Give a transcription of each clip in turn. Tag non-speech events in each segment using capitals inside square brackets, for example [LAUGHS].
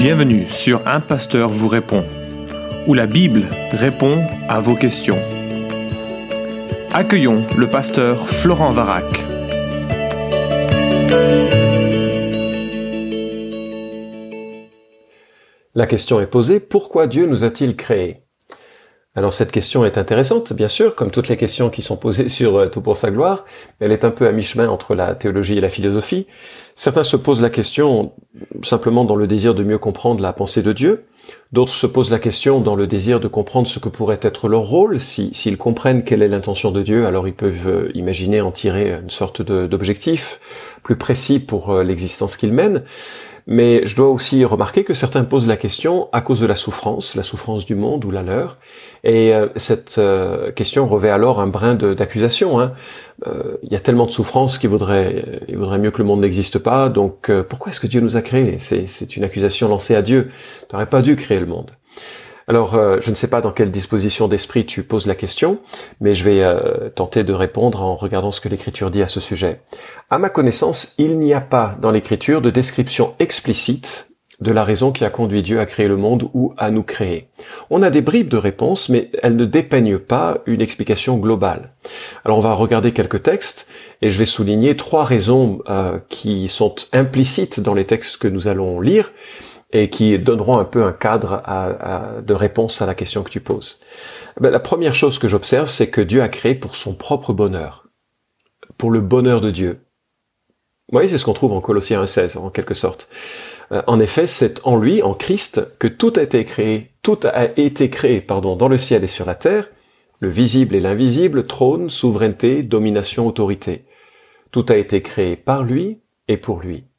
Bienvenue sur Un Pasteur vous répond, où la Bible répond à vos questions. Accueillons le pasteur Florent Varac. La question est posée, pourquoi Dieu nous a-t-il créés? Alors cette question est intéressante, bien sûr, comme toutes les questions qui sont posées [LAUGHS] sur euh, Tout pour sa gloire. Elle est un peu à mi-chemin entre la théologie et la philosophie. Certains se posent la question simplement dans le désir de mieux comprendre la pensée de Dieu. D'autres se posent la question dans le désir de comprendre ce que pourrait être leur rôle. S'ils comprennent quelle est l'intention de Dieu, alors ils peuvent euh, imaginer en tirer une sorte d'objectif plus précis pour euh, l'existence qu'ils mènent. Mais je dois aussi remarquer que certains posent la question à cause de la souffrance, la souffrance du monde ou la leur. Et euh, cette question revêt alors un brin d'accusation. Hein. Euh, il y a tellement de souffrance qu'il vaudrait, il vaudrait mieux que le monde n'existe pas. Donc pourquoi est-ce que Dieu nous a créés? C'est une accusation lancée à Dieu. Tu n'aurais pas dû créer le monde. Alors, euh, je ne sais pas dans quelle disposition d'esprit tu poses la question, mais je vais euh, tenter de répondre en regardant ce que l'Écriture dit à ce sujet. À ma connaissance, il n'y a pas dans l'Écriture de description explicite de la raison qui a conduit Dieu à créer le monde ou à nous créer. On a des bribes de réponses, mais elles ne dépeignent pas une explication globale. Alors on va regarder quelques textes et je vais souligner trois raisons euh, qui sont implicites dans les textes que nous allons lire et qui donneront un peu un cadre de réponse à la question que tu poses. Ben, la première chose que j'observe, c'est que Dieu a créé pour son propre bonheur, pour le bonheur de Dieu. Vous voyez, c'est ce qu'on trouve en Colossiens 1.16, en quelque sorte. Euh, en effet, c'est en lui, en Christ, que tout a été créé, tout a été créé, pardon, dans le ciel et sur la terre, le visible et l'invisible, trône, souveraineté, domination, autorité. Tout a été créé par lui et pour lui.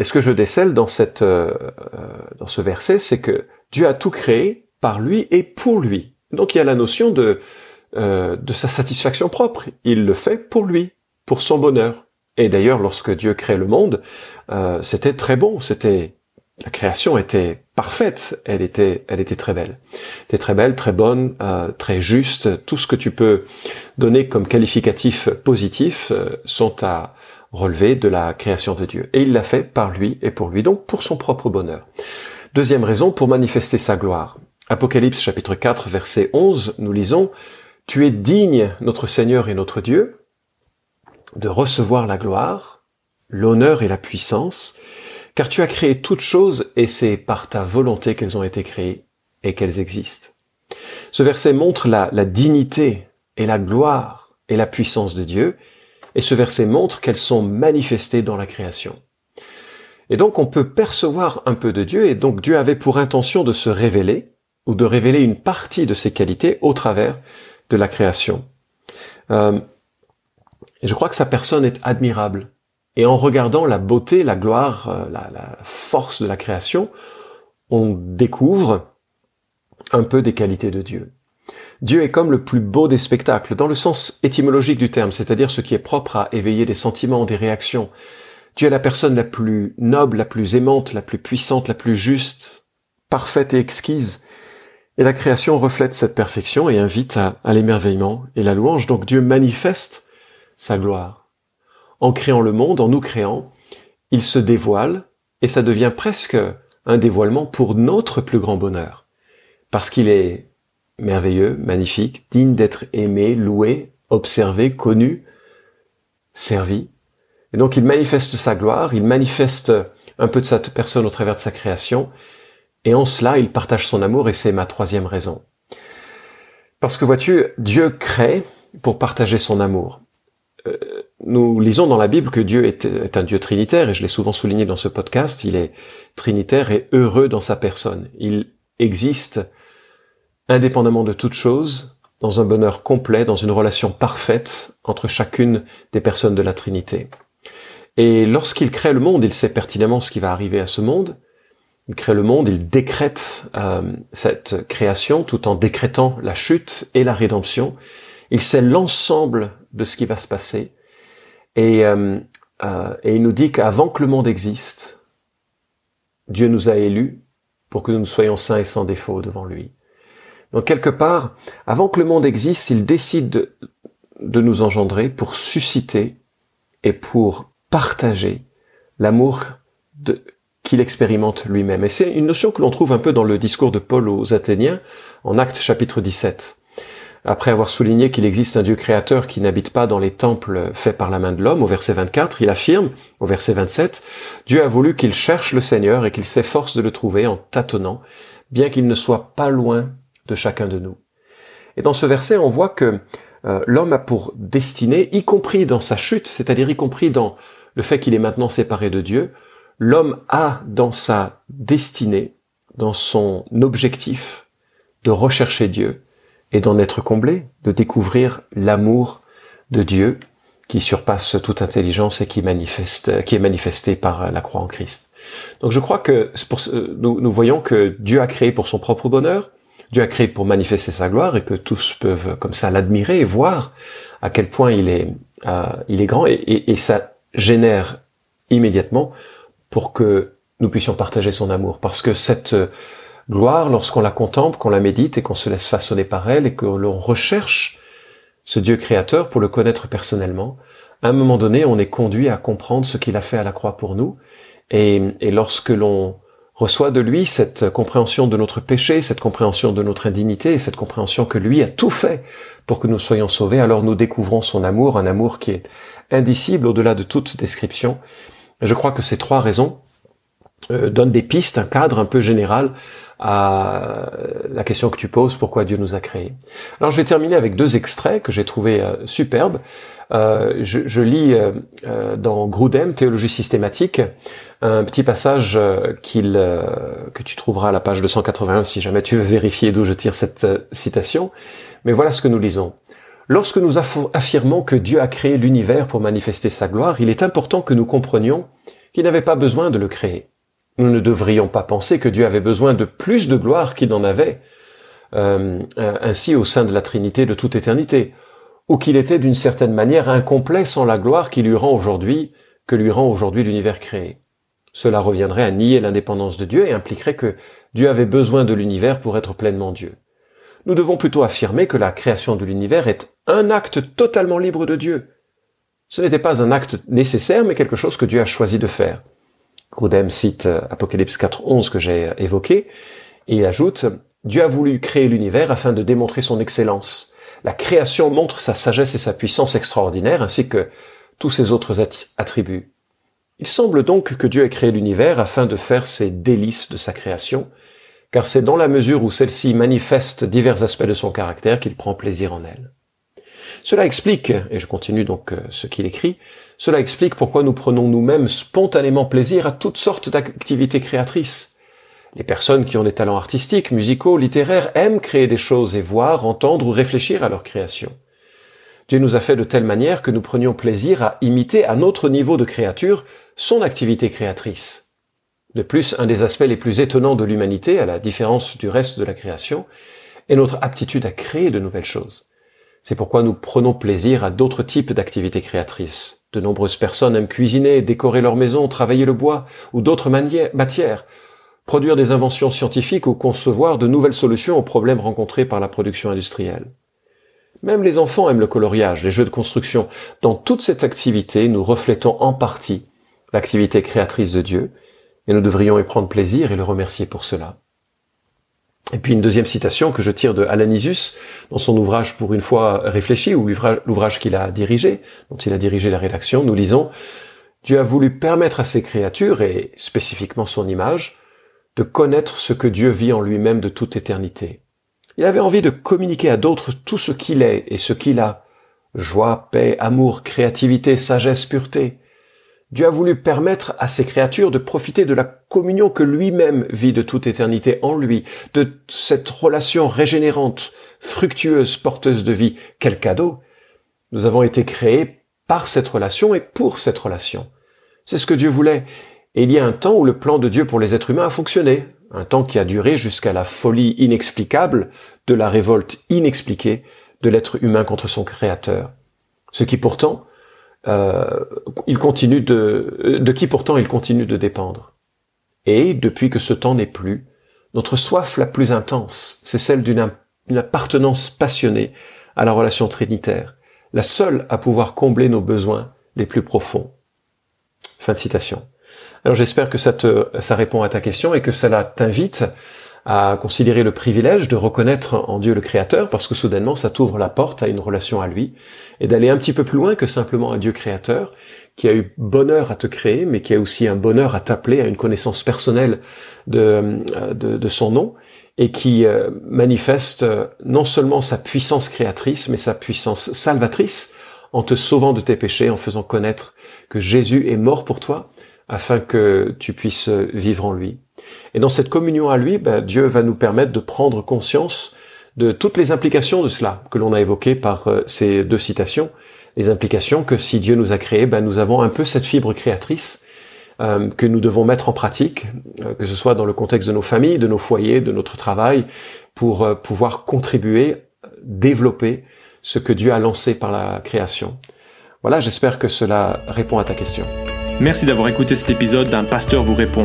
Et ce que je décèle dans cette euh, euh, dans ce verset, c'est que Dieu a tout créé par lui et pour lui. Donc il y a la notion de euh, de sa satisfaction propre. Il le fait pour lui, pour son bonheur. Et d'ailleurs, lorsque Dieu crée le monde, c'était très bon. C'était la création était parfaite. Elle était elle était très belle. Elle très belle, très bonne, très juste. Tout ce que tu peux donner comme qualificatif positif sont à relevé de la création de Dieu. Et il l'a fait par lui et pour lui, donc pour son propre bonheur. Deuxième raison, pour manifester sa gloire. Apocalypse chapitre 4 verset 11, nous lisons, Tu es digne, notre Seigneur et notre Dieu, de recevoir la gloire, l'honneur et la puissance, car tu as créé toutes choses et c'est par ta volonté qu'elles ont été créées et qu'elles existent. Ce verset montre la, la dignité et la gloire et la puissance de Dieu, et ce verset montre qu'elles sont manifestées dans la création. Et donc on peut percevoir un peu de Dieu, et donc Dieu avait pour intention de se révéler, ou de révéler une partie de ses qualités au travers de la création. Euh, et je crois que sa personne est admirable. Et en regardant la beauté, la gloire, euh, la, force de la création, on découvre un peu des qualités de Dieu. Dieu est comme le plus beau des spectacles, dans le sens étymologique du terme, c'est-à-dire ce qui est propre à éveiller des sentiments, des réactions. Dieu est la personne la plus noble, la plus aimante, la plus puissante, la plus juste, parfaite et exquise. Et la création reflète cette perfection et invite à l'émerveillement et la louange. Donc Dieu manifeste sa gloire. En créant le monde, en nous créant, il se dévoile et ça devient presque un dévoilement pour notre plus grand bonheur. Parce qu'il est merveilleux, magnifique, digne d'être aimé, loué, observé, connu, servi. Et donc il manifeste sa gloire, il manifeste un peu de sa personne au travers de sa création, et en cela il partage son amour, et c'est ma troisième raison. Parce que vois-tu, Dieu crée pour partager son amour. Euh, nous lisons dans la Bible que Dieu est, un Dieu trinitaire, et je l'ai souvent souligné dans ce podcast, il est trinitaire et heureux dans sa personne. Il existe indépendamment de toute chose, dans un bonheur complet, dans une relation parfaite entre chacune des personnes de la Trinité. Et lorsqu'il crée le monde, il sait pertinemment ce qui va arriver à ce monde. Il crée le monde, il décrète euh, cette création tout en décrétant la chute et la rédemption. Il sait l'ensemble de ce qui va se passer. Et, euh, euh, et il nous dit qu'avant que le monde existe, Dieu nous a élus pour que nous soyons saints et sans défaut devant lui. Donc quelque part, avant que le monde existe, il décide de, nous engendrer pour susciter et pour partager l'amour qu'il expérimente lui-même. Et c'est une notion que l'on trouve un peu dans le discours de Paul aux Athéniens, en Actes chapitre 17. Après avoir souligné qu'il existe un Dieu créateur qui n'habite pas dans les temples faits par la main de l'homme, au verset 24, il affirme, au verset 27, Dieu a voulu qu'il cherche le Seigneur et qu'il s'efforce de le trouver en tâtonnant, bien qu'il ne soit pas loin de chacun de nous. Et dans ce verset, on voit que euh, l'homme a pour destinée, y compris dans sa chute, c'est-à-dire y compris dans le fait qu'il est maintenant séparé de Dieu, l'homme a dans sa destinée, dans son objectif, de rechercher Dieu, et d'en être comblé, de découvrir l'amour de Dieu qui surpasse toute intelligence et qui manifeste, qui est manifesté par la croix en Christ. Donc je crois que pour, nous, nous voyons que Dieu a créé pour son propre bonheur, Dieu a créé pour manifester sa gloire et que tous peuvent comme ça l'admirer et voir à quel point il est, euh, il est grand et, et, et ça génère immédiatement pour que nous puissions partager son amour parce que cette gloire lorsqu'on la contemple, qu'on la médite et qu'on se laisse façonner par elle et que l'on recherche ce Dieu créateur pour le connaître personnellement. À un moment donné, on est conduit à comprendre ce qu'il a fait à la croix pour nous. Et, lorsque l'on reçoit de lui cette compréhension de notre péché, cette compréhension de notre indignité, cette compréhension que lui a tout fait pour que nous soyons sauvés, alors nous découvrons son amour, un amour qui est indicible au-delà de toute description. je crois que ces trois raisons euh, donnent des pistes, un cadre un peu général à la question que tu poses, pourquoi Dieu nous a créés. Alors je vais terminer avec deux extraits que j'ai trouvé euh, superbes. Euh, je, je, lis euh, euh dans Grudem, Théologie systématique, un petit passage qu'il que tu trouveras à la page 281 si jamais tu veux vérifier d'où je tire cette citation. Mais voilà ce que nous lisons. Lorsque nous affirmons que Dieu a créé l'univers pour manifester sa gloire, il est important que nous comprenions qu'il n'avait pas besoin de le créer. Nous ne devrions pas penser que Dieu avait besoin de plus de gloire qu'il n'en avait, euh, euh, ainsi au sein de la Trinité de toute éternité, ou qu'il était d'une certaine manière incomplet sans la gloire qui lui rend aujourd'hui, que lui rend aujourd'hui l'univers créé. Cela reviendrait à nier l'indépendance de Dieu et impliquerait que Dieu avait besoin de l'univers pour être pleinement Dieu. Nous devons plutôt affirmer que la création de l'univers est un acte totalement libre de Dieu. Ce n'était pas un acte nécessaire, mais quelque chose que Dieu a choisi de faire. Grudem cite euh, Apocalypse 4.11 que j'ai euh, évoqué, et il ajoute Dieu a voulu créer l'univers afin de démontrer son excellence. La création montre sa sagesse et sa puissance extraordinaire, ainsi que tous ses autres attributs. Il semble donc que Dieu ait créé l'univers afin de faire ses délices de sa création, car c'est dans la mesure où celle-ci manifeste divers aspects de son caractère qu'il prend plaisir en elle. Cela explique, et je continue donc euh, ce qu'il écrit, cela explique pourquoi nous prenons nous-mêmes spontanément plaisir à toutes sortes d'activités créatrices. Les personnes qui ont des talents artistiques, musicaux, littéraires aiment créer des choses et voir, entendre ou réfléchir à leur création. Dieu nous a fait de telle manière que nous prenions plaisir à imiter à notre niveau de créature son activité créatrice. De plus, un des aspects les plus étonnants de l'humanité, à la différence du reste de la création, est notre aptitude à créer de nouvelles choses. C'est pourquoi nous prenons plaisir à d'autres types d'activités créatrices. De nombreuses personnes aiment cuisiner, décorer leur maison, travailler le bois ou d'autres matières, produire des inventions scientifiques ou concevoir de nouvelles solutions aux problèmes rencontrés par la production industrielle. Même les enfants aiment le coloriage, les jeux de construction. Dans toute cette activité, nous reflétons en partie l'activité créatrice de Dieu, et nous devrions y prendre plaisir et le remercier pour cela. Et puis une deuxième citation que je tire de Alanisus, dans son ouvrage Pour une fois réfléchi, ou l'ouvrage qu'il a dirigé, dont il a dirigé la rédaction, nous lisons Dieu a voulu permettre à ses créatures, et spécifiquement son image, de connaître ce que Dieu vit en lui-même de toute éternité. Il avait envie de communiquer à d'autres tout ce qu'il est et ce qu'il a. Joie, paix, amour, créativité, sagesse, pureté. Dieu a voulu permettre à ses créatures de profiter de la communion que lui-même vit de toute éternité en lui, de cette relation régénérante, fructueuse, porteuse de vie. Quel cadeau Nous avons été créés par cette relation et pour cette relation. C'est ce que Dieu voulait. Et il y a un temps où le plan de Dieu pour les êtres humains a fonctionné, un temps qui a duré jusqu'à la folie inexplicable de la révolte inexpliquée de l'être humain contre son Créateur. Ce qui pourtant euh, il continue de, de qui pourtant il continue de dépendre. Et depuis que ce temps n'est plus, notre soif la plus intense, c'est celle d'une appartenance passionnée à la relation trinitaire, la seule à pouvoir combler nos besoins les plus profonds. Fin de citation. Alors j'espère que ça, te, ça répond à ta question et que cela t'invite à considérer le privilège de reconnaître en Dieu le Créateur, parce que soudainement ça t'ouvre la porte à une relation à lui, et d'aller un petit peu plus loin que simplement un Dieu créateur, qui a eu bonheur à te créer, mais qui a aussi un bonheur à t'appeler à une connaissance personnelle de, de, de son nom, et qui euh, manifeste euh, non seulement sa puissance créatrice, mais sa puissance salvatrice, en te sauvant de tes péchés, en faisant connaître que Jésus est mort pour toi, afin que tu puisses vivre en lui. Et dans cette communion à lui, ben, Dieu va nous permettre de prendre conscience de toutes les implications de cela que l'on a évoquées par euh, ces deux citations. Les implications que si Dieu nous a créés, ben, nous avons un peu cette fibre créatrice euh, que nous devons mettre en pratique, euh, que ce soit dans le contexte de nos familles, de nos foyers, de notre travail, pour pouvoir contribuer, développer ce que Dieu a lancé par la création. Voilà, j'espère que cela répond à ta question. Merci d'avoir écouté cet épisode d'un pasteur vous répond.